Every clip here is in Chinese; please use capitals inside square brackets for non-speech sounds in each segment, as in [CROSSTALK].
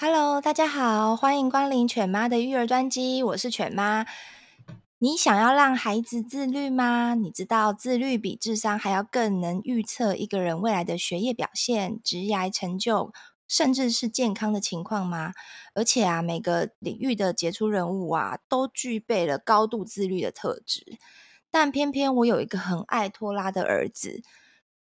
Hello，大家好，欢迎光临犬妈的育儿专机，我是犬妈。你想要让孩子自律吗？你知道自律比智商还要更能预测一个人未来的学业表现、职业成就，甚至是健康的情况吗？而且啊，每个领域的杰出人物啊，都具备了高度自律的特质。但偏偏我有一个很爱拖拉的儿子。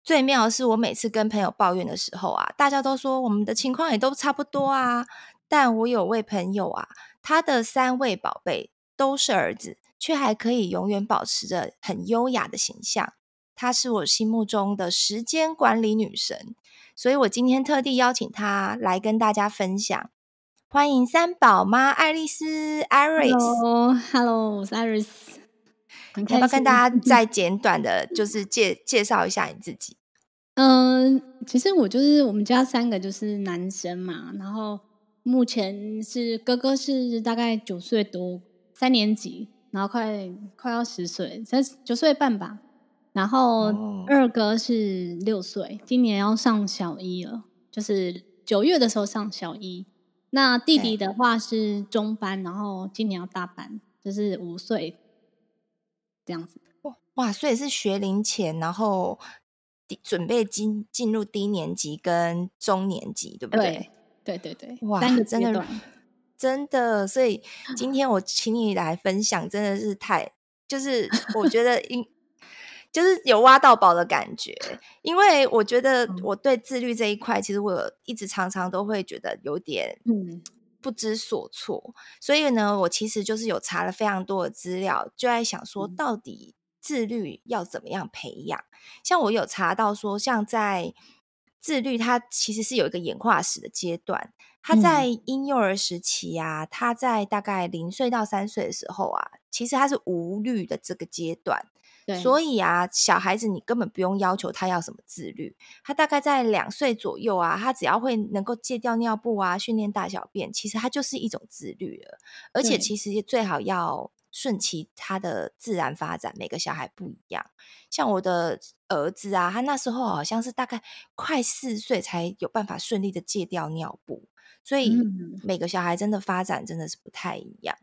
最妙的是，我每次跟朋友抱怨的时候啊，大家都说我们的情况也都差不多啊。但我有位朋友啊，他的三位宝贝都是儿子，却还可以永远保持着很优雅的形象。她是我心目中的时间管理女神，所以我今天特地邀请她来跟大家分享。欢迎三宝妈爱丽丝 Iris，Hello，Hello，我是 Iris。要不要跟大家再简短的，就是介介绍一下你自己？嗯，其实我就是我们家三个就是男生嘛，然后目前是哥哥是大概九岁多，三年级，然后快快要十岁，才九岁半吧。然后二哥是六岁，今年要上小一了，就是九月的时候上小一。那弟弟的话是中班，然后今年要大班，就是五岁。这样子哇哇，所以是学龄前，然后准备进进入低年级跟中年级，对不对？对对对对，哇，真的真的，所以今天我请你来分享，真的是太就是我觉得应就是有挖到宝的感觉，因为我觉得我对自律这一块，其实我一直常常都会觉得有点嗯。不知所措，所以呢，我其实就是有查了非常多的资料，就在想说，到底自律要怎么样培养？嗯、像我有查到说，像在自律，它其实是有一个演化史的阶段。他在婴幼儿时期啊，他在大概零岁到三岁的时候啊，其实他是无律的这个阶段。所以啊，小孩子你根本不用要求他要什么自律，他大概在两岁左右啊，他只要会能够戒掉尿布啊，训练大小便，其实他就是一种自律了。而且其实最好要顺其他的自然发展，每个小孩不一样。像我的儿子啊，他那时候好像是大概快四岁才有办法顺利的戒掉尿布，所以每个小孩真的发展真的是不太一样。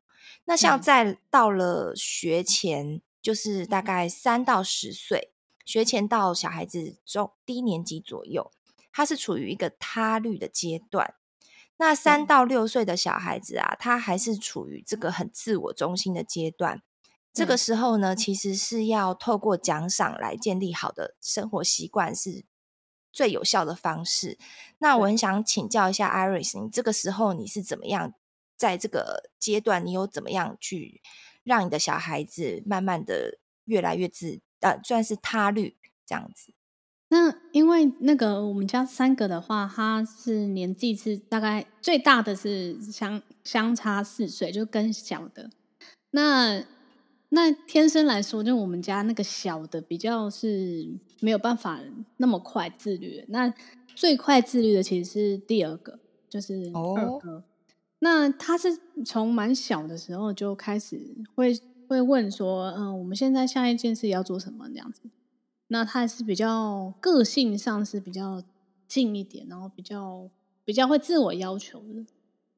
那像在到了学前。就是大概三到十岁，学前到小孩子中低年级左右，他是处于一个他律的阶段。那三到六岁的小孩子啊，他还是处于这个很自我中心的阶段。这个时候呢，其实是要透过奖赏来建立好的生活习惯，是最有效的方式。那我很想请教一下 Iris，你这个时候你是怎么样在这个阶段，你有怎么样去？让你的小孩子慢慢的越来越自，呃，算是他律这样子。那因为那个我们家三个的话，他是年纪是大概最大的是相相差四岁，就跟小的。那那天生来说，就我们家那个小的比较是没有办法那么快自律。那最快自律的其实是第二个，就是二哥。哦那他是从蛮小的时候就开始会会问说，嗯、呃，我们现在下一件事要做什么这样子？那他是比较个性上是比较近一点，然后比较比较会自我要求的。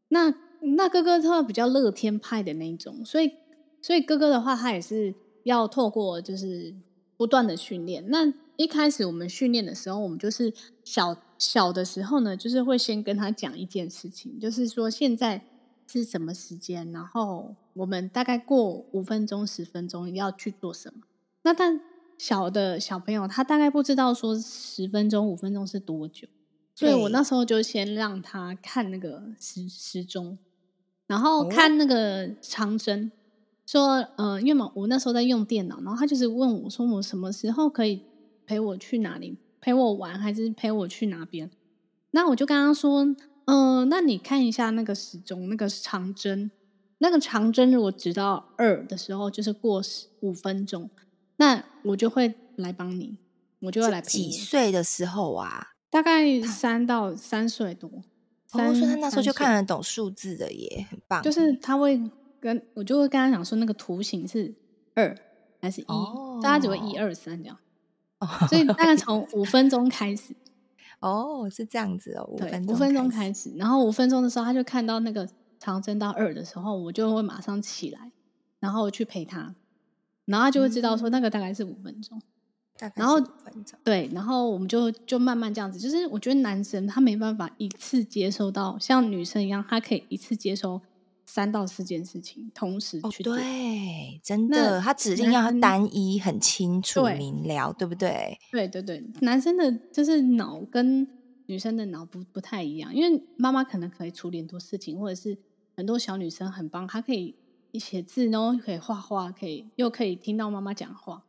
那那哥哥他比较乐天派的那一种，所以所以哥哥的话，他也是要透过就是不断的训练。那一开始我们训练的时候，我们就是小。小的时候呢，就是会先跟他讲一件事情，就是说现在是什么时间，然后我们大概过五分钟、十分钟要去做什么。那但小的小朋友他大概不知道说十分钟、五分钟是多久，所以我那时候就先让他看那个时时钟，然后看那个长针，说呃，因为嘛，我那时候在用电脑，然后他就是问我说我什么时候可以陪我去哪里。陪我玩还是陪我去哪边？那我就跟他说，嗯、呃，那你看一下那个时钟，那个长针，那个长针如果指到二的时候，就是过五分钟，那我就会来帮你，我就要来陪你。几岁的时候啊？大概三到三岁多。三哦，他那时候就看得懂数字的耶，很棒。就是他会跟我就会跟他讲说，那个图形是二还是一？哦，大家只会一二三这样。所以大概从五分钟开始 [LAUGHS] 哦，是这样子哦，五分钟，五分钟开始，然后五分钟的时候，他就看到那个长针到二的时候，我就会马上起来，然后去陪他，然后他就会知道说那个大概是五分钟，嗯、然后对，然后我们就就慢慢这样子，就是我觉得男生他没办法一次接收到像女生一样，他可以一次接收。三到四件事情同时去做，哦，对，真的，他指令要单一、很清楚、明了，对不对？对对对，男生的就是脑跟女生的脑不不太一样，因为妈妈可能可以处理很多事情，或者是很多小女生很棒，她可以一写字，然后可以画画，可以又可以听到妈妈讲话。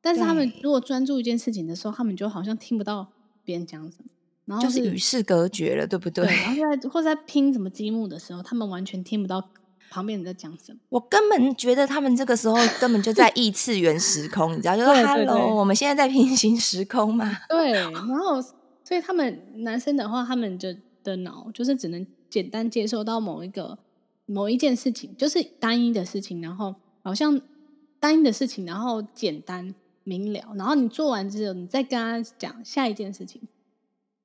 但是他们如果专注一件事情的时候，他们就好像听不到别人讲什么。然后是就是与世隔绝了，对不对？对，然后在或者在拼什么积木的时候，他们完全听不到旁边人在讲什么。我根本觉得他们这个时候 [LAUGHS] 根本就在异次元时空，你知道？就是 Hello，我们现在在平行时空嘛。对，然后所以他们男生的话，他们的的脑就是只能简单接受到某一个某一件事情，就是单一的事情，然后好像单一的事情，然后简单明了，然后你做完之后，你再跟他讲下一件事情。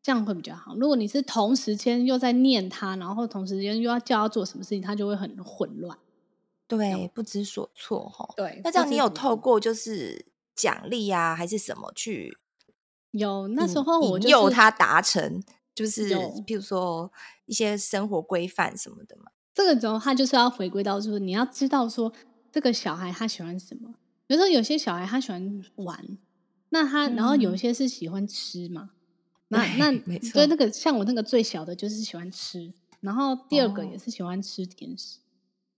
这样会比较好。如果你是同时间又在念他，然后同时间又要叫他做什么事情，他就会很混乱，对，不知所措哈。对，那这样你有透过就是奖励啊，还是什么去？有，那时候我就引诱他达成，就是有比如说一些生活规范什么的嘛。这个时候他就是要回归到，就是你要知道说这个小孩他喜欢什么。比如说有些小孩他喜欢玩，那他、嗯、然后有些是喜欢吃嘛。[LAUGHS] 那那所以那个像我那个最小的，就是喜欢吃，然后第二个也是喜欢吃甜食，哦、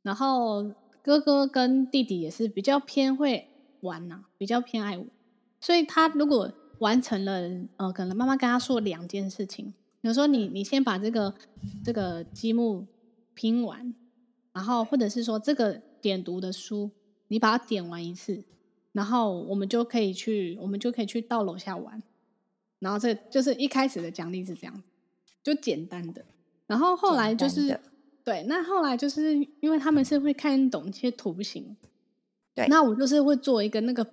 然后哥哥跟弟弟也是比较偏会玩呐、啊，比较偏爱玩，所以他如果完成了，呃，可能妈妈跟他说两件事情，比如说你你先把这个这个积木拼完，然后或者是说这个点读的书，你把它点完一次，然后我们就可以去，我们就可以去到楼下玩。然后这就是一开始的奖励是这样，就简单的。然后后来就是对，那后来就是因为他们是会看懂一些图形，对，那我就是会做一个那个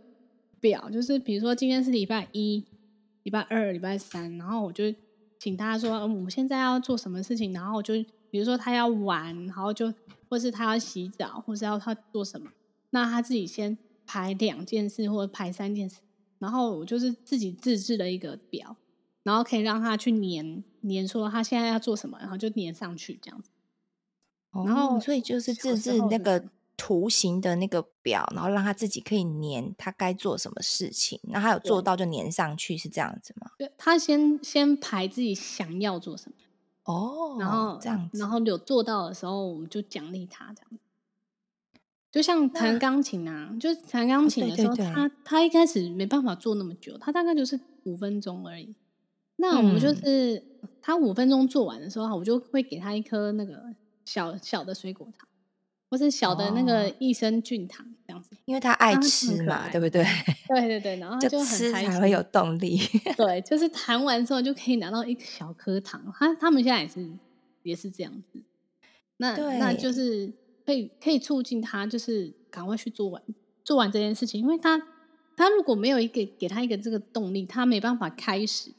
表，就是比如说今天是礼拜一、礼拜二、礼拜三，然后我就请他说，嗯，我们现在要做什么事情，然后我就比如说他要玩，然后就或是他要洗澡，或是要他做什么，那他自己先排两件事或者排三件事。然后我就是自己自制的一个表，然后可以让他去粘粘，说他现在要做什么，然后就粘上去这样子。哦、然后所以就是自制那个图形的那个表，然后让他自己可以粘他该做什么事情。那他有做到就粘上去，是这样子吗？对，他先先排自己想要做什么。哦，然后这样子，然后有做到的时候，我们就奖励他这样子。就像弹钢琴啊，就是弹钢琴的时候，哦、对对对，他他一开始没办法做那么久，他大概就是五分钟而已。那我们就是、嗯、他五分钟做完的时候，我就会给他一颗那个小小的水果糖，或是小的那个益生菌糖这样子，因为他爱吃嘛，对不对？[LAUGHS] 对对对，然后他就很吃才会有动力。[LAUGHS] 对，就是弹完之后就可以拿到一小颗糖。他他们现在也是也是这样子。那对那就是。可以可以促进他，就是赶快去做完做完这件事情，因为他他如果没有一个给他一个这个动力，他没办法开始。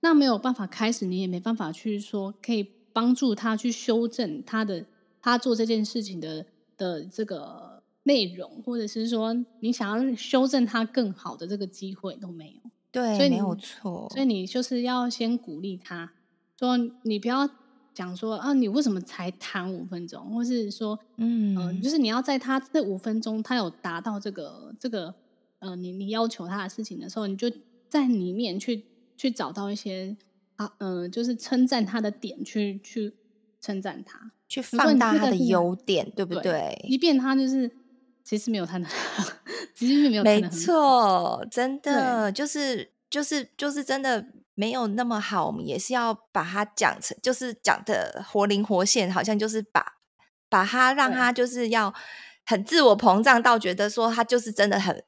那没有办法开始，你也没办法去说可以帮助他去修正他的他做这件事情的的这个内容，或者是说你想要修正他更好的这个机会都没有。对，所以没有错。所以你就是要先鼓励他，说你不要。讲说啊，你为什么才谈五分钟？或是说，嗯、呃，就是你要在他这五分钟，他有达到这个这个，呃，你你要求他的事情的时候，你就在里面去去找到一些啊，嗯、呃，就是称赞他的点，去去称赞他，去放大他的优点，对不对？对，即便他就是其实没有他的，其实没有，没错，真的就是就是就是真的。没有那么好，我们也是要把它讲成，就是讲的活灵活现，好像就是把把他让他就是要很自我膨胀到觉得说他就是真的很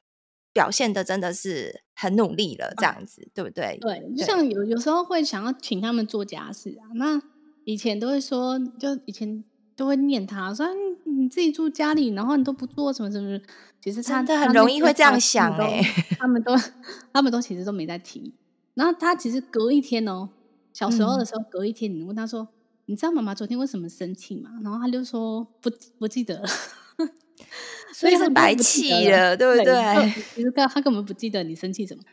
表现的真的是很努力了这样子，啊、对不对？对，就像有有时候会想要请他们做家事啊，那以前都会说，就以前都会念他说你自己住家里，然后你都不做什么什么，其实他真的很容易会这样想哎、欸，他们都他们都其实都没在提。然后他其实隔一天哦，小时候的时候，隔一天你问他说：“嗯、你知道妈妈昨天为什么生气吗？”然后他就说：“不不记得了。[LAUGHS] ”所以是白气了，对不对？其实他他根本不记得你生气什么，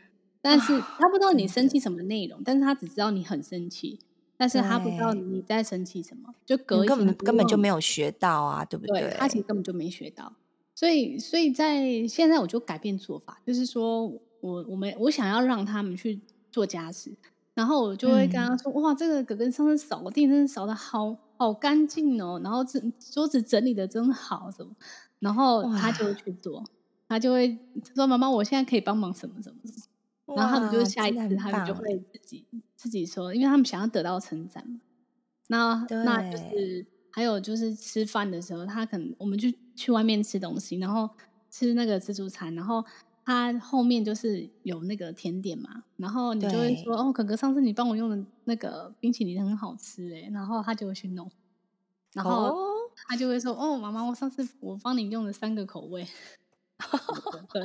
但是他不知道你生气什么内容，但是他只知道你很生气，但是他不知道你在生气什么，就隔一根本根本就没有学到啊，对不对？对，他其实根本就没学到。所以，所以在现在我就改变做法，就是说我我们我想要让他们去做家事，然后我就会跟他说：“嗯、哇，这个哥哥上次扫地真的扫的好好干净哦，然后这桌子整理的真好，什么？”然后他就会去做，他就会说：“妈妈，我现在可以帮忙什么什么什么。”然后他们就下一次他们就会自己自己说，因为他们想要得到称赞嘛。那那就是。还有就是吃饭的时候，他可能我们就去外面吃东西，然后吃那个自助餐，然后他后面就是有那个甜点嘛，然后你就会说哦，哥哥，上次你帮我用的那个冰淇淋很好吃哎，然后他就会去弄，然后他就会说哦，妈妈，我上次我帮你用了三个口味，[LAUGHS] [LAUGHS] 对，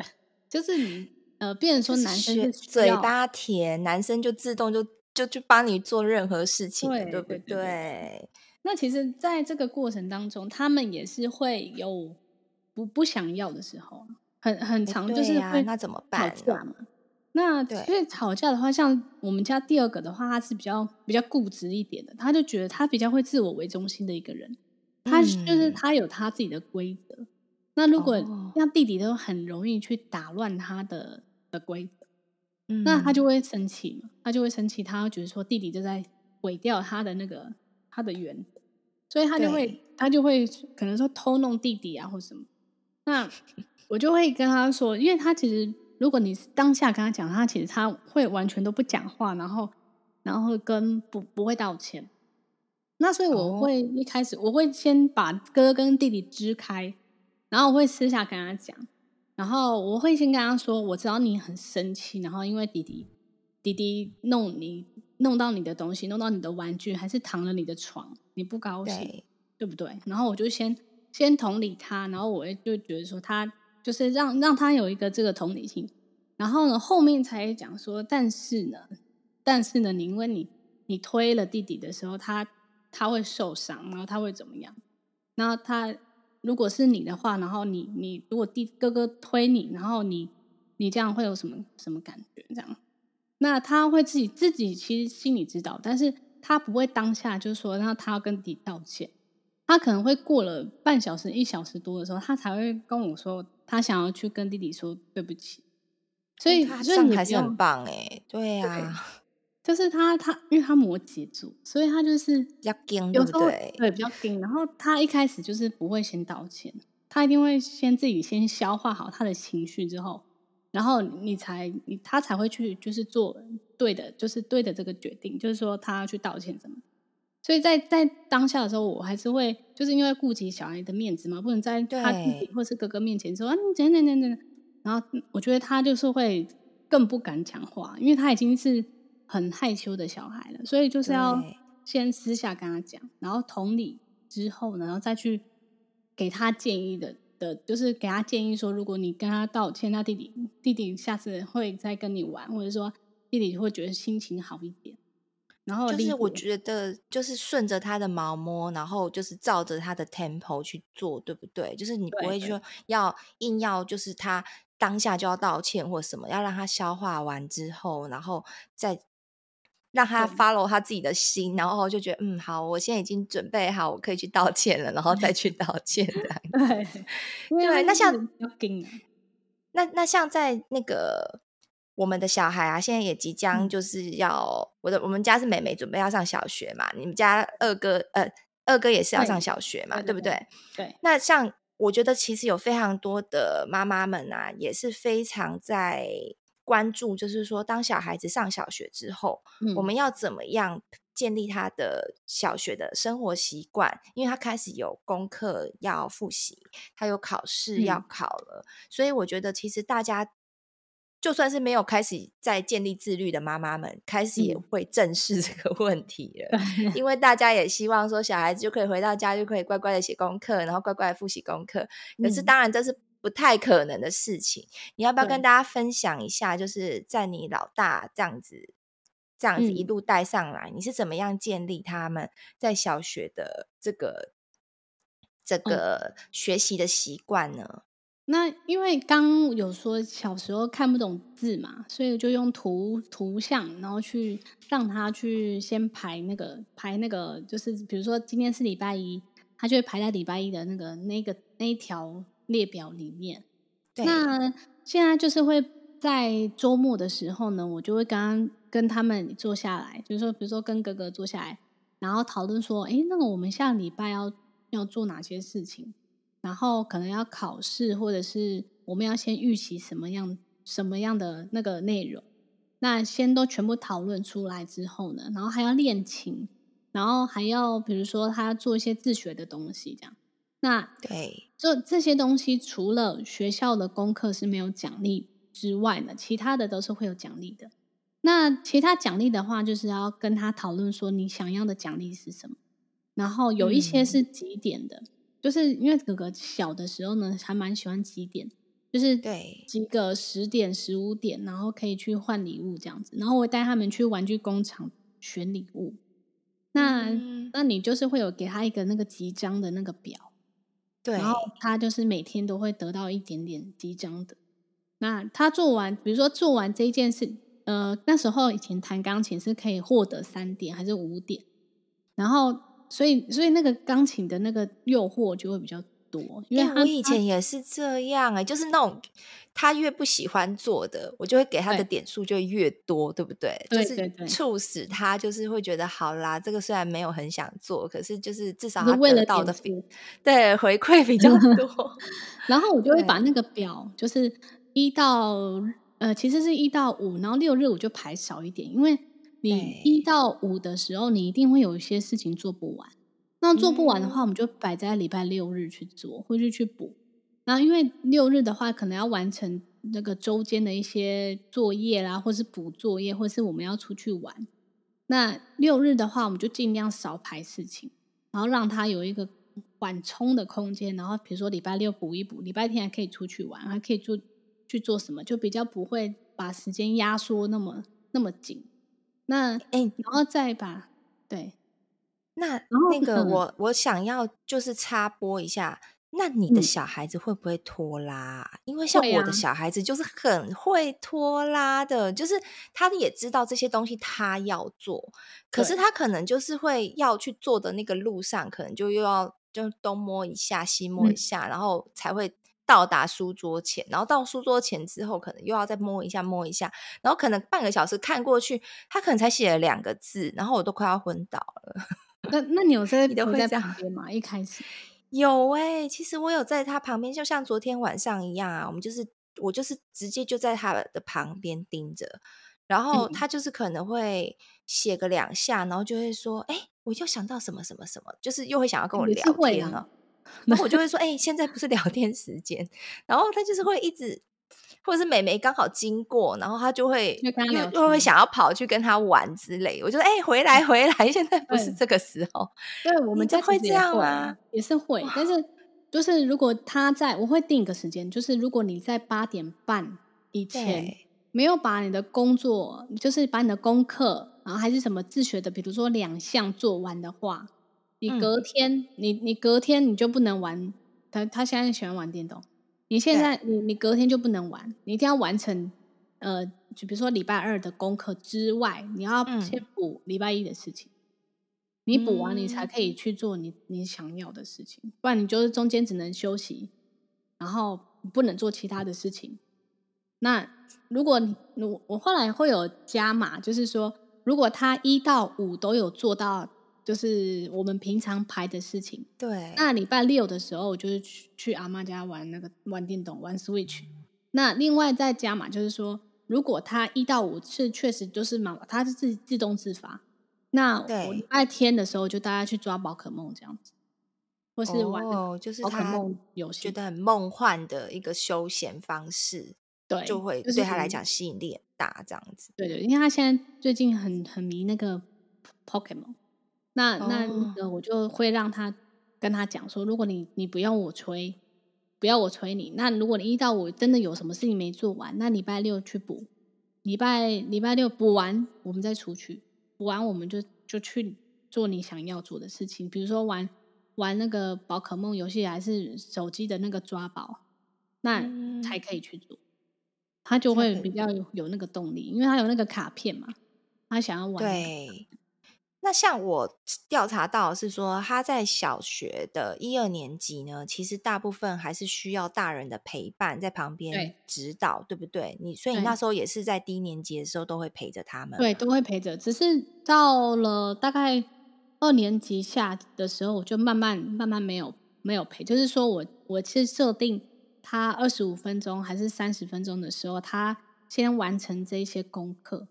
就是你呃，变成说男生是嘴巴甜，男生就自动就就去帮你做任何事情，对，对不对？对对对那其实，在这个过程当中，他们也是会有不不想要的时候，很很长就是会那怎么办？吵架嘛。那所以吵架的话，像我们家第二个的话，他是比较比较固执一点的，他就觉得他比较会自我为中心的一个人，他就是他有他自己的规则。嗯、那如果像弟弟都很容易去打乱他的的规则，嗯、那他就会生气嘛，他就会生气，他会觉得说弟弟就在毁掉他的那个他的原则。所以他就会，他就会可能说偷弄弟弟啊，或什么。那我就会跟他说，因为他其实，如果你当下跟他讲，他其实他会完全都不讲话，然后，然后跟不不会道歉。那所以我会一开始，哦、我会先把哥跟弟弟支开，然后我会私下跟他讲，然后我会先跟他说，我知道你很生气，然后因为弟弟弟弟弄你弄到你的东西，弄到你的玩具，还是躺了你的床。你不高兴，对，对不对？然后我就先先同理他，然后我就觉得说他就是让让他有一个这个同理心，然后呢后面才讲说，但是呢，但是呢，你因为你你推了弟弟的时候，他他会受伤，然后他会怎么样？然后他如果是你的话，然后你你如果弟哥哥推你，然后你你这样会有什么什么感觉？这样，那他会自己自己其实心里知道，但是。他不会当下就说，然后他要跟弟弟道歉，他可能会过了半小时、一小时多的时候，他才会跟我说，他想要去跟弟弟说对不起。所以他这样还是很棒哎，对呀、啊，就是他他，因为他摩羯座，所以他就是比较硬，对不对？对，比较硬。然后他一开始就是不会先道歉，他一定会先自己先消化好他的情绪之后。然后你才你他才会去就是做对的，就是对的这个决定，就是说他要去道歉什么。所以在在当下的时候，我还是会就是因为顾及小孩的面子嘛，不能在他弟弟或是哥哥面前说对啊，你等等等等。然后我觉得他就是会更不敢讲话，因为他已经是很害羞的小孩了，所以就是要先私下跟他讲，然后同理之后呢，然后再去给他建议的。的就是给他建议说，如果你跟他道歉，那弟弟弟弟下次会再跟你玩，或者说弟弟会觉得心情好一点。然后就是我觉得就是顺着他的毛摸，然后就是照着他的 tempo 去做，对不对？就是你不会说要硬要就是他当下就要道歉或什么，要让他消化完之后，然后再。让他 follow 他自己的心，然后就觉得嗯好，我现在已经准备好，我可以去道歉了，然后再去道歉这样。[LAUGHS] 对，对，那像那那像在那个我们的小孩啊，现在也即将就是要、嗯、我的我们家是妹妹准备要上小学嘛，你们家二哥呃二哥也是要上小学嘛，对，对不对？对。那像我觉得其实有非常多的妈妈们啊，也是非常在。关注就是说，当小孩子上小学之后，嗯、我们要怎么样建立他的小学的生活习惯？因为他开始有功课要复习，他有考试要考了，嗯、所以我觉得其实大家就算是没有开始在建立自律的妈妈们，开始也会正视 [LAUGHS] 这个问题了。[LAUGHS] 嗯、因为大家也希望说，小孩子就可以回到家就可以乖乖的写功课，然后乖乖的复习功课。可是当然这是。不太可能的事情，你要不要跟大家分享一下？就是在你老大这样子这样子一路带上来，嗯、你是怎么样建立他们在小学的这个这个学习的习惯呢？那因为刚有说小时候看不懂字嘛，所以就用图图像，然后去让他去先排那个排那个，就是比如说今天是礼拜一，他就会排在礼拜一的那个那个那一条列表里面。对。那现在就是会在周末的时候呢，我就会刚刚跟他们坐下来，就是说，比如说跟哥哥坐下来，然后讨论说，哎，那个我们下礼拜要要做哪些事情？然后可能要考试，或者是我们要先预习什么样什么样的那个内容，那先都全部讨论出来之后呢，然后还要练琴，然后还要比如说他做一些自学的东西，这样。那对，就这些东西，除了学校的功课是没有奖励之外呢，其他的都是会有奖励的。那其他奖励的话，就是要跟他讨论说你想要的奖励是什么，然后有一些是几点的。嗯就是因为哥哥小的时候呢，还蛮喜欢几点，就是对几个十点、十五点，然后可以去换礼物这样子。然后我带他们去玩具工厂选礼物。那、嗯、那你就是会有给他一个那个集章的那个表，对，然后他就是每天都会得到一点点激张的。那他做完，比如说做完这一件事，呃，那时候以前弹钢琴是可以获得三点还是五点，然后。所以，所以那个钢琴的那个诱惑就会比较多，因为、欸、我以前也是这样哎、欸，就是那种他越不喜欢做的，我就会给他的点数就越多，对，对不对？对，就是促使他就是会觉得好啦，这个虽然没有很想做，可是就是至少他得到的对回馈比较 [LAUGHS] 多。然后我就会把那个表，就是一到呃，其实是一到五，然后六日我就排少一点，因为。你一到五的时候，你一定会有一些事情做不完。那做不完的话，我们就摆在礼拜六日去做，或者去补。那因为六日的话，可能要完成那个周间的一些作业啦，或是补作业，或是我们要出去玩。那六日的话，我们就尽量少排事情，然后让他有一个缓冲的空间。然后比如说礼拜六补一补，礼拜天还可以出去玩，还可以做去做什么，就比较不会把时间压缩那么那么紧。那哎，然后再把对，那那个我我想要就是插播一下，那你的小孩子会不会拖拉？嗯、因为像我的小孩子就是很会拖拉的，啊、就是他也知道这些东西他要做，可是他可能就是会要去做的那个路上，可能就又要就东摸一下西摸一下，嗯、然后才会。到达书桌前，然后到书桌前之后，可能又要再摸一下摸一下，然后可能半个小时看过去，他可能才写了两个字，然后我都快要昏倒了。那那你有在你都会在旁边吗？一开始有哎、欸，其实我有在他旁边，就像昨天晚上一样啊，我们就是我就是直接就在他的旁边盯着，然后他就是可能会写个两下，然后就会说：“哎、欸，我又想到什么什么什么，就是又会想要跟我聊天了。”然后我就会 [LAUGHS] 说，哎、欸，现在不是聊天时间。然后他就是会一直，或者是美眉刚好经过，然后他就会又又会想要跑去跟他玩之类。我就说，哎、欸，回来回来，现在不是这个时候。[LAUGHS] 对，对我们家会这样啊？也是会，但是就是如果他在，我会定一个时间，就是如果你在八点半以前没有把你的工作，就是把你的功课，然后还是什么自学的，比如说两项做完的话。你隔天，嗯、你你隔天你就不能玩。他他现在喜欢玩电动。你现在你你隔天就不能玩，你一定要完成。呃，就比如说礼拜二的功课之外，你要先补礼拜一的事情。嗯、你补完，你才可以去做你你想要的事情。不然你就是中间只能休息，然后不能做其他的事情。那如果你我我后来会有加码，就是说，如果他一到五都有做到。就是我们平常排的事情。对，那礼拜六的时候，我就是去去阿妈家玩那个玩电动，玩 Switch。那另外再加嘛，就是说，如果他一到五是确实就是妈妈，他是自自动自发。那我礼拜天的时候就大家去抓宝可梦这样子，或是玩就是宝可梦游戏，觉得很梦幻的一个休闲方式。对，就会对他来讲吸引力很大，这样子。对对，因为他现在最近很很迷那个 Pokemon。那那那个我就会让他跟他讲说，如果你你不用我催，不要我催你，那如果你一到五真的有什么事情没做完，那礼拜六去补，礼拜礼拜六补完，我们再出去补完，我们就就去做你想要做的事情，比如说玩玩那个宝可梦游戏，还是手机的那个抓宝，那才可以去做。他就会比较有有那个动力，因为他有那个卡片嘛，他想要玩。对，那像我调查到是说，他在小学的一二年级呢，其实大部分还是需要大人的陪伴在旁边指导，对，对不对？你所以你那时候也是在低年级的时候都会陪着他们，对，都会陪着。只是到了大概二年级下的时候，我就慢慢慢慢没有没有陪，就是说我我是设定。他二十五分钟还是三十分钟的时候，他先完成这些功课。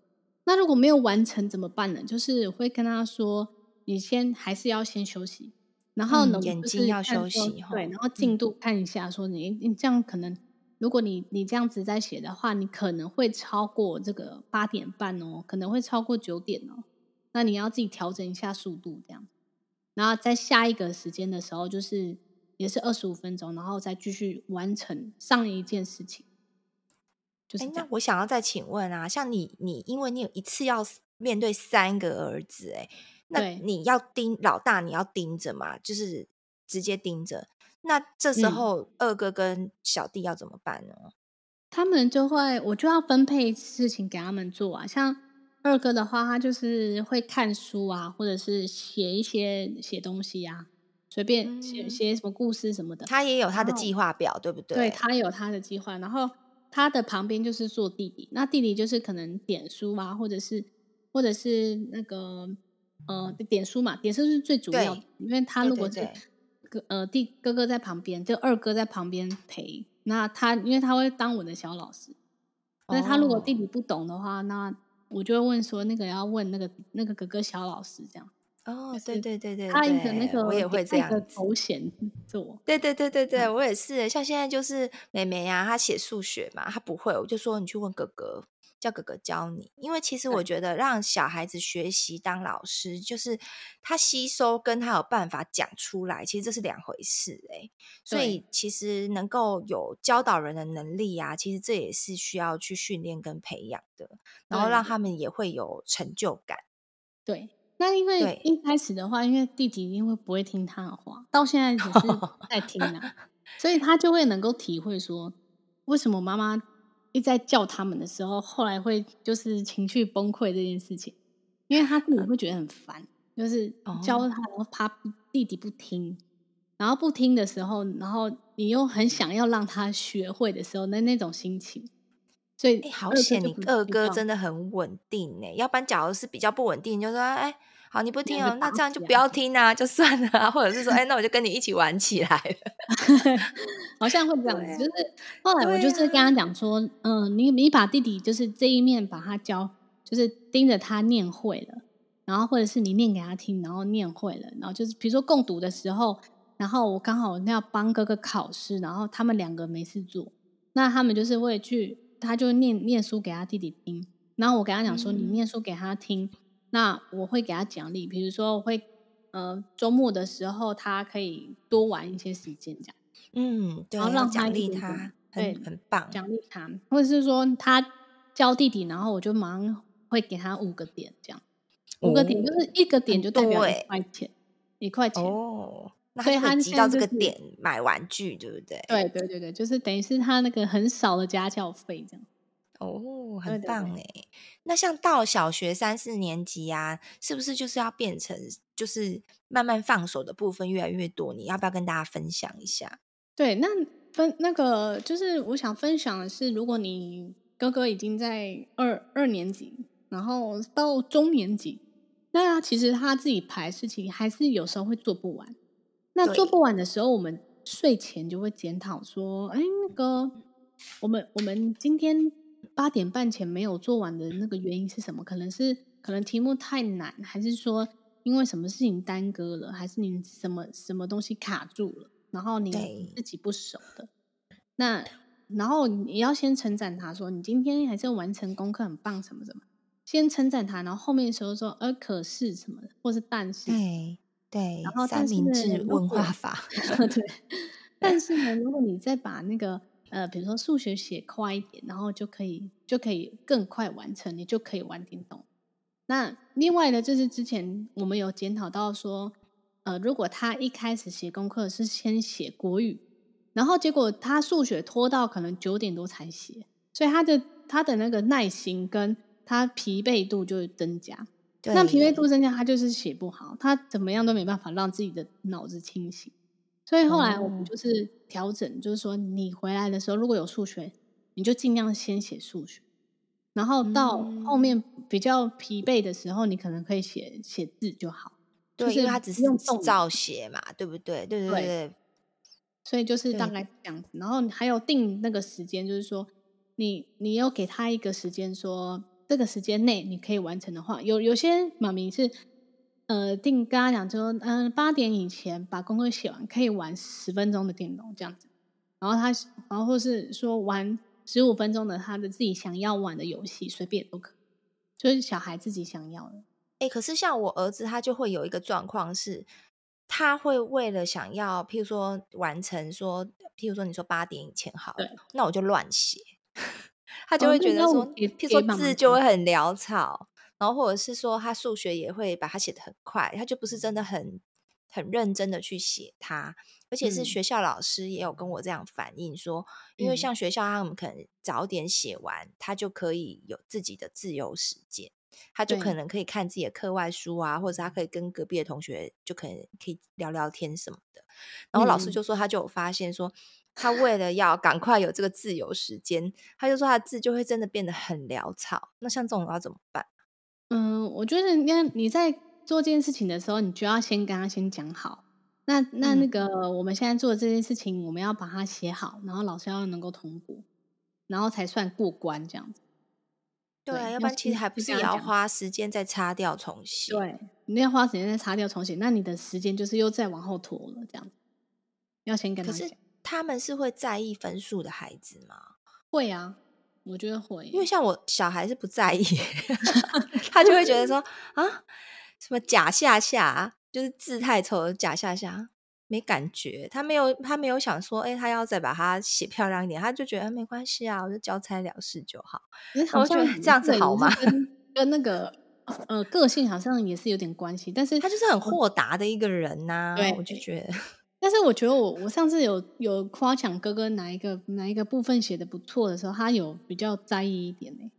那如果没有完成怎么办呢？就是会跟他说：“你先还是要先休息，然后呢，嗯、眼睛要休息。”对，然后进度看一下，说你你这样可能，如果你你这样子在写的话，你可能会超过这个八点半哦，可能会超过九点哦。那你要自己调整一下速度，这样。然后在下一个时间的时候，就是。也是二十五分钟，然后再继续完成上一件事情。就是。那我想要再请问啊，像你，你因为你有一次要面对三个儿子，哎，那你要盯老大，你要盯着嘛，就是直接盯着。那这时候二哥跟小弟要怎么办呢？嗯，他们就会，我就要分配事情给他们做啊。像二哥的话，他就是会看书啊，或者是写一些写东西呀，啊。随便写写什么故事什么的，他也有他的计划表，对不对？对，他有他的计划，然后他的旁边就是做弟弟，那弟弟就是可能点书啊，或者是或者是那个呃点书嘛，点书是最主要的，因为他如果是哥呃弟哥哥在旁边，就二哥在旁边陪，那他因为他会当我的小老师，那他如果弟弟不懂的话，那我就会问说那个要问那个那个哥哥小老师这样。哦，对对对对，他一个那个我也会这样头衔做。对对对对对，嗯、我也是。像现在就是妹妹啊，她写数学嘛，她不会，我就说你去问哥哥，叫哥哥教你。因为其实我觉得让小孩子学习当老师，就是他吸收跟他有办法讲出来，其实这是两回事哎、欸。所以其实能够有教导人的能力啊，其实这也是需要去训练跟培养的，然后让他们也会有成就感。对。那因为一开始的话，因为弟弟因为不会听他的话，到现在只是 [LAUGHS] 在听啊，所以他就会能够体会说，为什么妈妈一在叫他们的时候，后来会就是情绪崩溃这件事情，因为他自己会觉得很烦，就是教他，然后怕弟弟不听，然后不听的时候，然后你又很想要让他学会的时候，那那种心情。所以、欸、好险，你二哥真的很稳定呢。要不然，假如是比较不稳定，就说哎、欸，好你不听哦，那这样就不要听啊，就算了、啊。或者是说，哎、欸，那我就跟你一起玩起来了。[LAUGHS] 好像会这样子，啊、就是后来我就是跟他讲说，嗯、呃，你你把弟弟就是这一面把他教，就是盯着他念会了，然后或者是你念给他听，然后念会了，然后就是比如说共读的时候，然后我刚好要帮哥哥考试，然后他们两个没事做，那他们就是会去。他就念念书给他弟弟听，然后我跟他讲说：“你念书给他听，嗯、那我会给他奖励，比如说我会呃周末的时候，他可以多玩一些时间这样。嗯，对，然后让奖励他，对，很棒，奖励他，或者是说他教弟弟，然后我就马上会给他五个点这样，五个点就是一个点就代表一块钱，一块钱。哦。”所以他积到这个点买玩具，对不对？对对对对，就是等于是他那个很少的家教费这样。哦，很棒哎！那像到小学三四年级啊，是不是就是要变成就是慢慢放手的部分越来越多？你要不要跟大家分享一下？对，那分那个就是我想分享的是，如果你哥哥已经在二二年级，然后到中年级，那其实他自己排事情还是有时候会做不完。那做不完的时候，我们睡前就会检讨说：“哎，那个我们我们今天八点半前没有做完的那个原因是什么？可能是可能题目太难，还是说因为什么事情耽搁了，还是你什么什么东西卡住了？然后你自己不熟的。那然后你要先称赞他说你今天还是完成功课很棒，什么什么，先称赞他，然后后面的时候说呃可是什么，或是但是。”对，然后三明治问话法，[LAUGHS] 对。但是呢，如果你再把那个呃，比如说数学写快一点，然后就可以就可以更快完成，你就可以玩电动。那另外呢，就是之前我们有检讨到说，呃，如果他一开始写功课是先写国语，然后结果他数学拖到可能九点多才写，所以他的他的那个耐心跟他疲惫度就会增加。那疲惫度增加，他就是写不好，他怎么样都没办法让自己的脑子清醒。所以后来我们就是调整，嗯、就是说你回来的时候如果有数学，你就尽量先写数学。然后到后面比较疲惫的时候，你可能可以写写字就好。对，就是因为它只是用照写嘛，对不对？对对对，对。所以就是大概这样子。然后还有定那个时间，就是说你你要给他一个时间，说这个时间内你可以完成的话，有有些妈咪是呃定跟他讲说，嗯、呃，八点以前把功课写完，可以玩十分钟的电动这样子。然后他然后或是说玩。十五分钟的他的自己想要玩的游戏，随便都可以，就是小孩自己想要的。哎、欸，可是像我儿子，他就会有一个状况是，他会为了想要，譬如说完成说，譬如说你说八点以前好，那我就乱写，他就会觉得说，哦、譬如说字就会很潦草，然后或者是说他数学也会把它写的很快，他就不是真的很很认真的去写它。而且是学校老师也有跟我这样反映说，嗯、因为像学校他们可能早点写完，他就可以有自己的自由时间，他就可能可以看自己的课外书啊，或者他可以跟隔壁的同学就可能可以聊聊天什么的。然后老师就说，他就有发现说，他为了要赶快有这个自由时间，他就说他的字就会真的变得很潦草。那像这种要怎么办？嗯，我觉得你你在做这件事情的时候，你就要先跟他先讲好。那那那个，我们现在做的这件事情，我们要把它写好，然后老师要能够通过，然后才算过关这样子。对，对，要不然其实还不是也要花时间再擦掉重写。对，你要花时间再擦掉重写，那你的时间就是又再往后拖了这样子。要先跟他讲。他们是会在意分数的孩子吗？会啊，我觉得会，因为像我小孩是不在意，[LAUGHS] 他就会觉得说啊，什么假下下。就是字太丑，假下下没感觉。他没有，他没有想说，哎、欸，他要再把它写漂亮一点。他就觉得没关系啊，我就交差了事就好。我觉得这样子好吗？跟，[LAUGHS] 跟那个呃个性好像也是有点关系。但是他就是很豁达的一个人呐、啊。对，我就觉得。但是我觉得我我上次有有夸奖哥哥哪一个哪一个部分写的不错的时候，他有比较在意一点呢，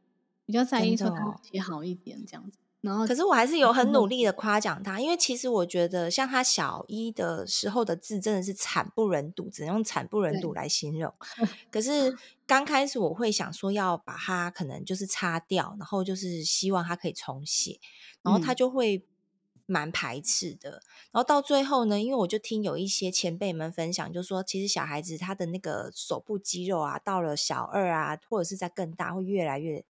比较在意说他写好一点这样子。然后，可是我还是有很努力的夸奖他，因为其实我觉得像他小一的时候的字真的是惨不忍睹，只能用惨不忍睹来形容。[LAUGHS] 可是刚开始我会想说要把它可能就是擦掉，然后就是希望他可以重写，然后他就会蛮排斥的。然后到最后呢，因为我就听有一些前辈们分享，就说其实小孩子他的那个手部肌肉啊，到了小二啊，或者是在更大，会越来越。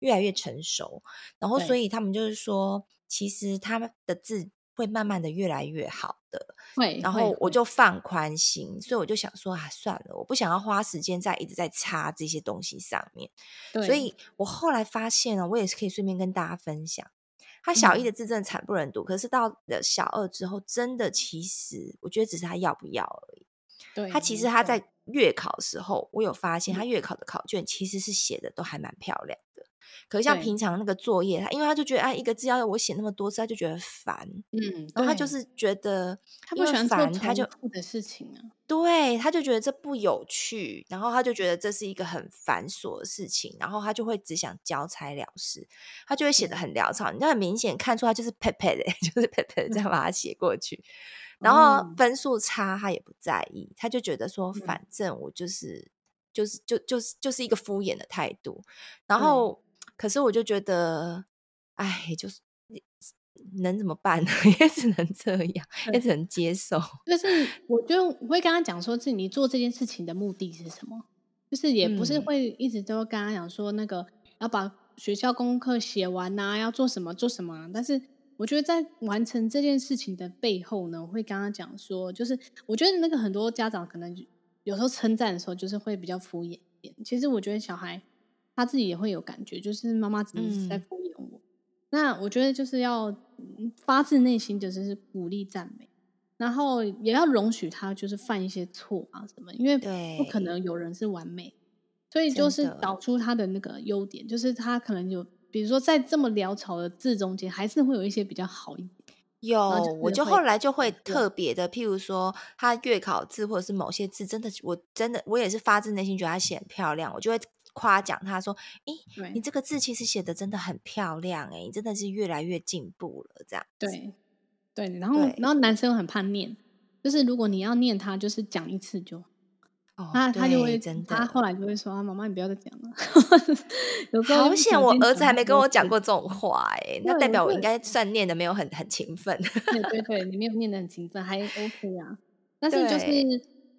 越来越成熟，然后所以他们就是说，其实他们的字会慢慢的越来越好的。会，然后我就放宽心，所以我就想说啊，算了，我不想要花时间在一直在擦这些东西上面。所以我后来发现呢，我也是可以顺便跟大家分享，他小一的字真的惨不忍睹，嗯，可是到了小二之后，真的其实我觉得只是他要不要而已。对，他其实他在月考的时候，我有发现他月考的考卷其实是写的都还蛮漂亮的。可是像平常那个作业，他因为他就觉得啊，一个字要我写那么多次，他就觉得烦。嗯，然后他就是觉得他不喜欢烦，他就的事情啊。对，他就觉得这不有趣，然后他就觉得这是一个很繁琐的事情，然后他就会只想交差了事，他就会写得很潦草。你就很明显看出他就是呸呸的，[LAUGHS] 就是呸呸的这样 [LAUGHS] 把它写过去。然后分数差他也不在意，他就觉得说反正我就是就是就就是就是一个敷衍的态度，然后。可是我就觉得，哎，就是能怎么办呢？[LAUGHS] 也只能这样，也只能接受。就是我就会跟他讲说，是你做这件事情的目的是什么？就是也不是会一直都跟他讲说，那个要把学校功课写完呐、啊，要做什么做什么。但是我觉得在完成这件事情的背后呢，我会跟他讲说，就是我觉得那个很多家长可能有时候称赞的时候，就是会比较敷衍一点。其实我觉得小孩。他自己也会有感觉，就是妈妈只是在敷衍我。嗯。那我觉得就是要发自内心，就是鼓励赞美。然后也要容许他就是犯一些错啊什么，因为不可能有人是完美，所以就是导出他的那个优点，就是他可能有，比如说在这么潦草的字中间，还是会有一些比较好一点。有，我就后来就会特别的，譬如说他月考字或者是某些字，真的，我真的我也是发自内心觉得他写很漂亮，我就会夸奖他说：“哎，你这个字其实写的真的很漂亮，哎，你真的是越来越进步了。”这样对对，然后然后男生很怕念，就是如果你要念他，就是讲一次就。哦、他他就会真的，他后来就会说：“啊，妈妈，你不要再讲了。[LAUGHS] 有时候”好险，我儿子还没跟我讲过这种 [LAUGHS] 话哎、欸，那代表我应该算念的没有很很勤奋。对对 [LAUGHS] 对，你没有念的很勤奋，还 OK 啊。但是就是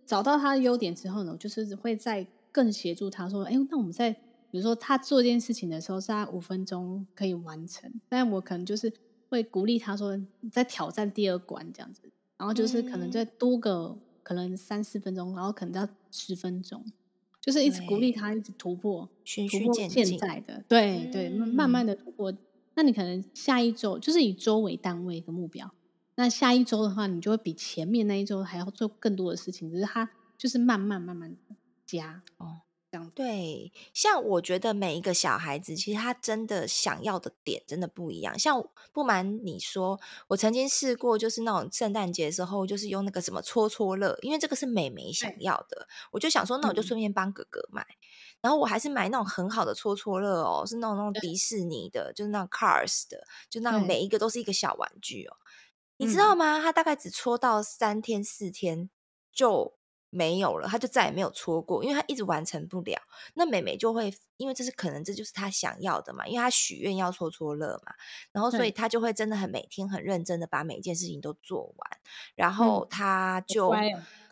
找到他的优点之后呢，就是会再更协助他说：“哎，那我们在比如说他做一件事情的时候，是他五分钟可以完成，但我可能就是会鼓励他说，再挑战第二关这样子，然后就是可能再多个。嗯”可能三四分钟，然后可能到十分钟，就是一直鼓励他，一直突破，循序渐进。现在的对、嗯、对，慢慢的突破。那你可能下一周就是以周为单位一个目标，那下一周的话，你就会比前面那一周还要做更多的事情，只是他就是慢慢慢慢的加哦。这样对，像我觉得每一个小孩子，其实他真的想要的点真的不一样。像不瞒你说，我曾经试过，就是那种圣诞节的时候，就是用那个什么戳戳乐，因为这个是妹妹想要的，我就想说，那我就顺便帮哥哥买。嗯、然后我还是买那种很好的戳戳乐哦，是那种那种迪士尼的，就是那种 Cars 的，就那种每一个都是一个小玩具哦。你知道吗？他大概只戳到三天四天就。没有了，他就再也没有搓过，因为他一直完成不了。那美美就会，因为这是可能这就是他想要的嘛，因为他许愿要搓搓乐嘛，然后所以他就会真的很每天很认真的把每一件事情都做完，然后他就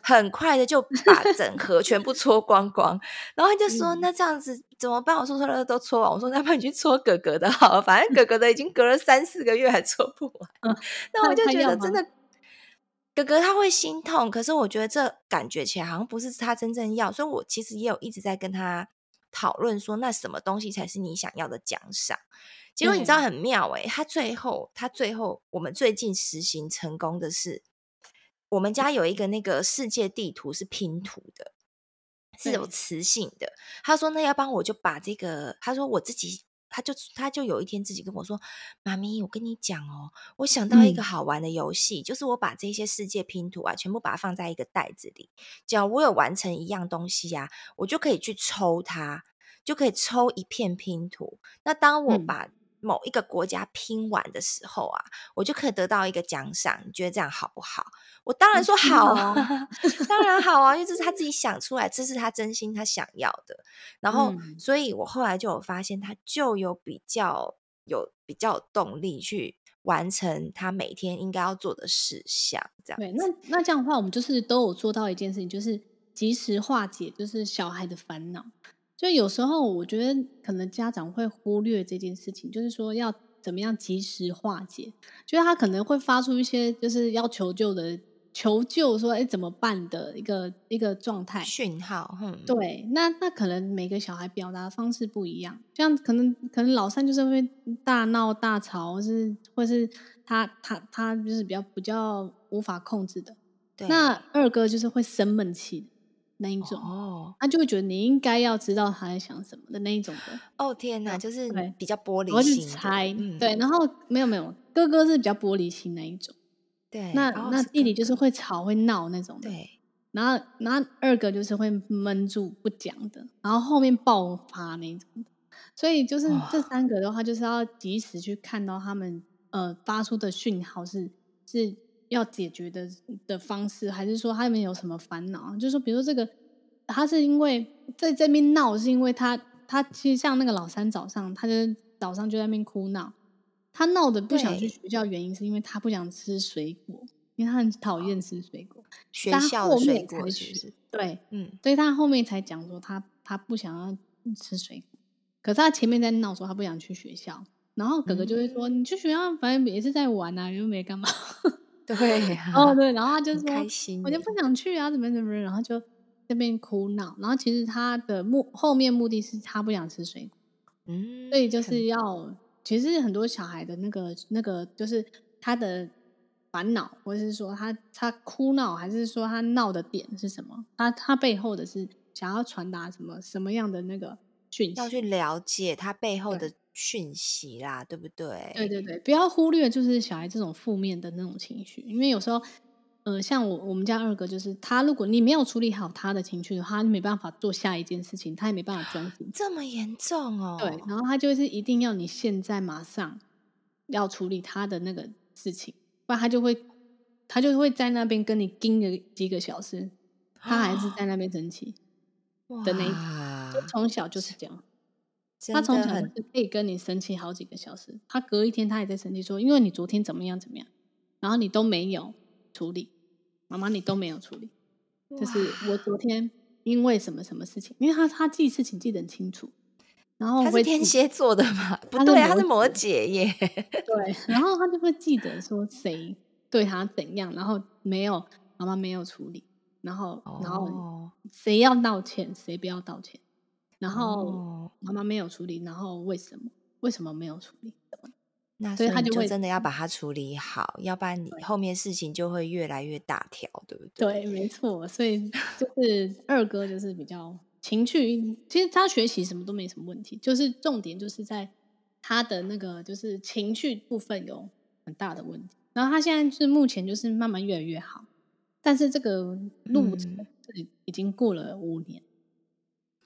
很快的就 [LAUGHS] 把整盒全部搓光光，然后他就说：“那这样子怎么办？我说戳乐都搓完，我说那不然你去搓哥哥的好了，反正哥哥的已经隔了三四个月还搓不完。[LAUGHS] ”那我就觉得真的。哥哥他会心痛，可是我觉得这感觉起来好像不是他真正要，所以我其实也有一直在跟他讨论说，那什么东西才是你想要的奖赏？结果你知道很妙诶、欸，他最后他最后我们最近实行成功的是，我们家有一个那个世界地图是拼图的，是有磁性的。他说那要帮我就把这个，他说我自己。他就他就有一天自己跟我说：“妈咪，我跟你讲哦，我想到一个好玩的游戏，嗯、就是我把这些世界拼图啊，全部把它放在一个袋子里，只要我有完成一样东西啊，我就可以去抽它，就可以抽一片拼图。那当我把某一个国家拼完的时候啊，嗯、我就可以得到一个奖赏。你觉得这样好不好？”我当然说好啊，[LAUGHS] 当然好啊，因为这是他自己 [LAUGHS] 想出来，这是他真心他想要的。然后，嗯、所以我后来就有发现，他就有比较有比较有动力去完成他每天应该要做的事项。这样，对，那那这样的话，我们就是都有做到一件事情，就是及时化解，就是小孩的烦恼。所以有时候我觉得，可能家长会忽略这件事情，就是说要怎么样及时化解，就是他可能会发出一些就是要求救的。求救说：“哎，怎么办的一个一个状态讯号？嗯，对，那那可能每个小孩表达的方式不一样，像可能可能老三就是会大闹大吵，或是或是他他他就是比较比较无法控制的。对，那二哥就是会生闷气那一种哦，他就会觉得你应该要知道他在想什么的那一种的。哦天哪，就是比较玻璃心，猜，嗯、对，然后没有没有，哥哥是比较玻璃心那一种。”对，那那弟弟就是会吵会闹那种的，对。然后然后二哥就是会闷住不讲的，然后后面爆发那种。所以就是这三个的话，就是要及时去看到他们呃发出的讯号是是要解决的的方式，还是说他们有什么烦恼？就是说，比如说这个他是因为在这边闹，是因为他他其实像那个老三早上，他就早上就在那边哭闹。他闹的不想去学校，原因是因为他不想吃水果，因为他很讨厌吃水果。学校的水果是不是？对，嗯，所以他后面才讲说他他不想要吃水果，可是他前面在闹说他不想去学校，然后哥哥就会说、嗯、你去学校反正也是在玩啊，又没干嘛。[LAUGHS] 对、[LAUGHS] 啊，哦对，然后他就说开心，我就不想去啊，怎么怎么，然后就这边哭闹，然后其实他的目后面目的是他不想吃水果，嗯，所以就是要。其实很多小孩的那个那个，就是他的烦恼，或者是说他他哭闹，还是说他闹的点是什么？他他背后的是想要传达什么什么样的那个讯息？要去了解他背后的讯息啦，对，不对？对对对，不要忽略就是小孩这种负面的那种情绪，因为有时候，呃，像我我们家二哥，就是他，如果你没有处理好他的情绪的话，他没办法做下一件事情，他也没办法专心。这么严重哦？对，然后他就是一定要你现在马上要处理他的那个事情。不然他就会，他就会在那边跟你盯个几个小时，他还是在那边生气的那一，就从小就是这样。他从小是可以跟你生气好几个小时，他隔一天他也在生气，说因为你昨天怎么样怎么样，然后你都没有处理，妈妈你都没有处理，就是我昨天因为什么什么事情，因为他他记事情记得很清楚。然后他是天蝎座的嘛？不对，他是摩羯耶。对，然后他就会记得说谁对他怎样，然后没有妈妈没有处理，然后、哦、然后谁要道歉，谁不要道歉，然后妈妈没有处理，然后为什么为什么没有处理？那所以他就会真的要把它处理好，要不然你后面事情就会越来越大条，对不对？对，没错。所以就 [LAUGHS] 是二哥就是比较。情绪其实他学习什么都没什么问题，就是重点就是在他的那个就是情绪部分有很大的问题。然后他现在是目前就是慢慢越来越好，但是这个路程是已经过了五年，嗯、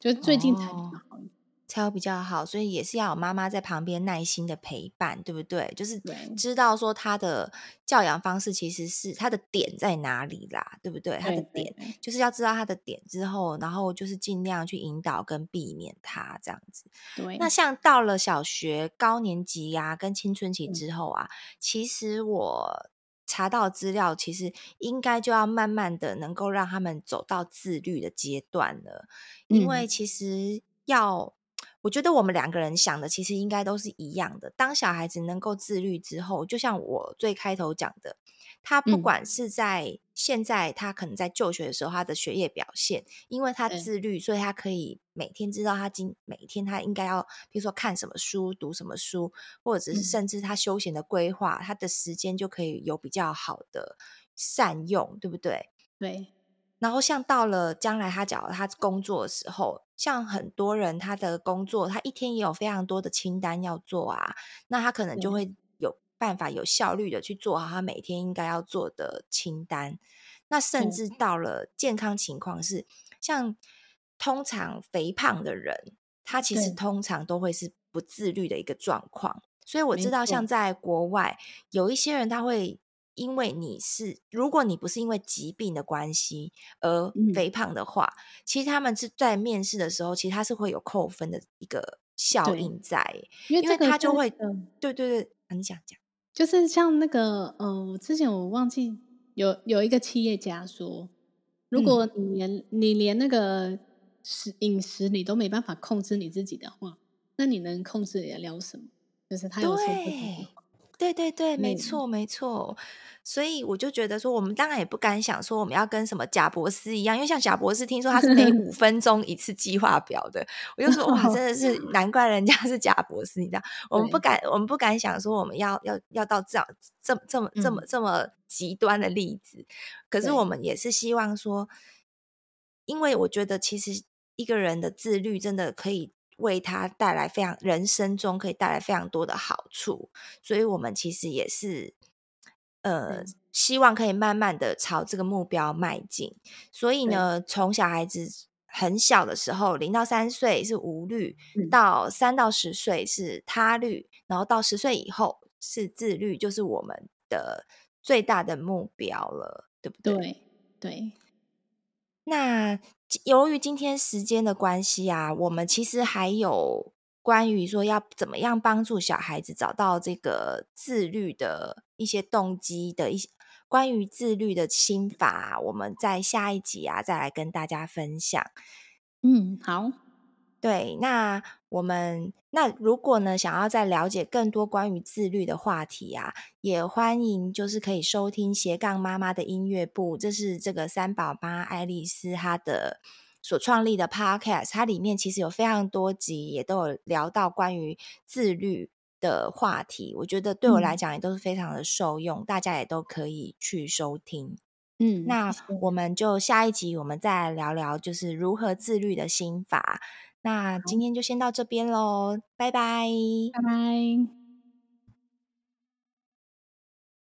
就最近才比较好一点。才有比较好，所以也是要有妈妈在旁边耐心的陪伴，对不对？就是知道说他的教养方式其实是他的点在哪里啦，对不对？他的点就是要知道他的点之后，然后就是尽量去引导跟避免他这样子。对。那像到了小学高年级呀、啊，跟青春期之后啊，其实我查到资料，其实应该就要慢慢的能够让他们走到自律的阶段了，因为其实要。我觉得我们两个人想的其实应该都是一样的。当小孩子能够自律之后，就像我最开头讲的，他不管是在现在，他可能在就学的时候，他的学业表现，因为他自律，所以他可以每天知道他今每天他应该要，比如说看什么书、读什么书，或者是甚至他休闲的规划，他的时间就可以有比较好的善用，对不对？对。然后像到了将来，他讲他工作的时候，像很多人他的工作，他一天也有非常多的清单要做啊，那他可能就会有办法有效率的去做好他每天应该要做的清单。那甚至到了健康情况是，像通常肥胖的人，他其实通常都会是不自律的一个状况。所以我知道，像在国外有一些人他会。因为你是，如果你不是因为疾病的关系而肥胖的话，嗯、其实他们是在面试的时候，其实他是会有扣分的一个效应在，因为他就会，对对对，啊、你想讲，就是像那个，呃，之前我忘记有有一个企业家说，如果你连、嗯、你连那个食饮食你都没办法控制你自己的话，那你能控制的了什么？就是他有说对对对，没错没错，所以我就觉得说，我们当然也不敢想说我们要跟什么贾博士一样，因为像贾博士，听说他是每 [LAUGHS] 五分钟一次计划表的，我就说哇，真的是难怪人家是贾博士，你知道，我们不敢，我们不敢想说我们要要要到这样这么这么这么这么极端的例子，可是我们也是希望说，因为我觉得其实一个人的自律真的可以。为他带来非常人生中可以带来非常多的好处，所以我们其实也是，呃，希望可以慢慢的朝这个目标迈进。所以呢，从小孩子很小的时候，零到三岁是无律，到三到十岁是他律，然后到十岁以后是自律，就是我们的最大的目标了，对不对？对，对。那。由于今天时间的关系啊，我们其实还有关于说要怎么样帮助小孩子找到这个自律的一些动机的一些关于自律的心法，我们在下一集啊再来跟大家分享。嗯，好。对，那我们那如果呢，想要再了解更多关于自律的话题啊，也欢迎就是可以收听斜杠妈妈的音乐部，这是这个三宝妈爱丽丝她的所创立的 podcast，它里面其实有非常多集，也都有聊到关于自律的话题，我觉得对我来讲也都是非常的受用，大家也都可以去收听。嗯，那我们就下一集我们再聊聊就是如何自律的心法。那今天就先到这边喽拜拜。拜拜。